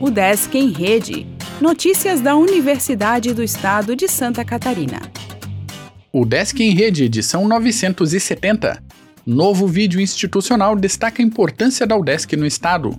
O Desk em Rede. Notícias da Universidade do Estado de Santa Catarina. O Desk em Rede, edição 970. Novo vídeo institucional destaca a importância da UDESC no Estado.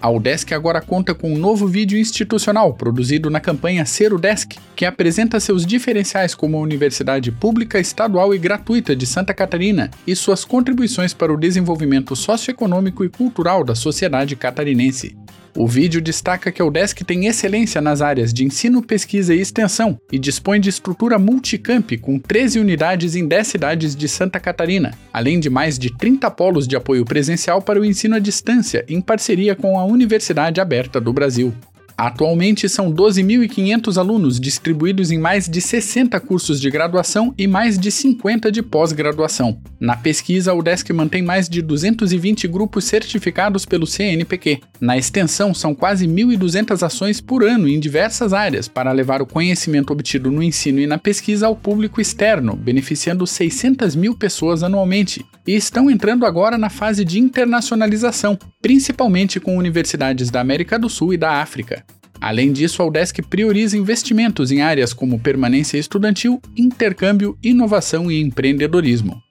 A UDESC agora conta com um novo vídeo institucional produzido na campanha Ser UDESC, que apresenta seus diferenciais como universidade pública, estadual e gratuita de Santa Catarina e suas contribuições para o desenvolvimento socioeconômico e cultural da sociedade catarinense. O vídeo destaca que a UDESC tem excelência nas áreas de ensino, pesquisa e extensão e dispõe de estrutura multicamp com 13 unidades em 10 cidades de Santa Catarina, além de mais de 30 polos de apoio presencial para o ensino à distância, em parceria com a Universidade Aberta do Brasil. Atualmente são 12.500 alunos distribuídos em mais de 60 cursos de graduação e mais de 50 de pós-graduação. Na pesquisa, o UDESC mantém mais de 220 grupos certificados pelo CNPq. Na extensão, são quase 1.200 ações por ano em diversas áreas para levar o conhecimento obtido no ensino e na pesquisa ao público externo, beneficiando 600 mil pessoas anualmente. E estão entrando agora na fase de internacionalização, principalmente com universidades da América do Sul e da África. Além disso, a UDESC prioriza investimentos em áreas como permanência estudantil, intercâmbio, inovação e empreendedorismo.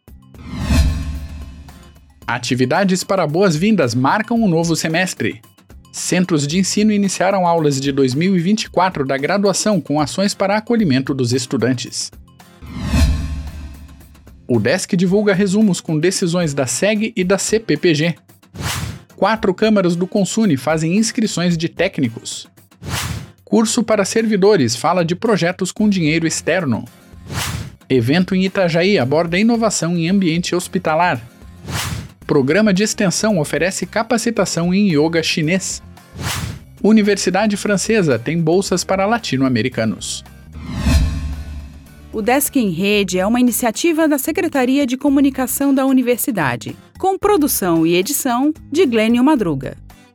Atividades para boas-vindas marcam o um novo semestre. Centros de ensino iniciaram aulas de 2024 da graduação com ações para acolhimento dos estudantes. O DESC divulga resumos com decisões da SEG e da CPPG. Quatro câmaras do Consune fazem inscrições de técnicos. Curso para servidores fala de projetos com dinheiro externo. Evento em Itajaí aborda inovação em ambiente hospitalar. Programa de extensão oferece capacitação em yoga chinês. Universidade Francesa tem bolsas para latino-americanos. O Desk em Rede é uma iniciativa da Secretaria de Comunicação da Universidade, com produção e edição de Glênio Madruga.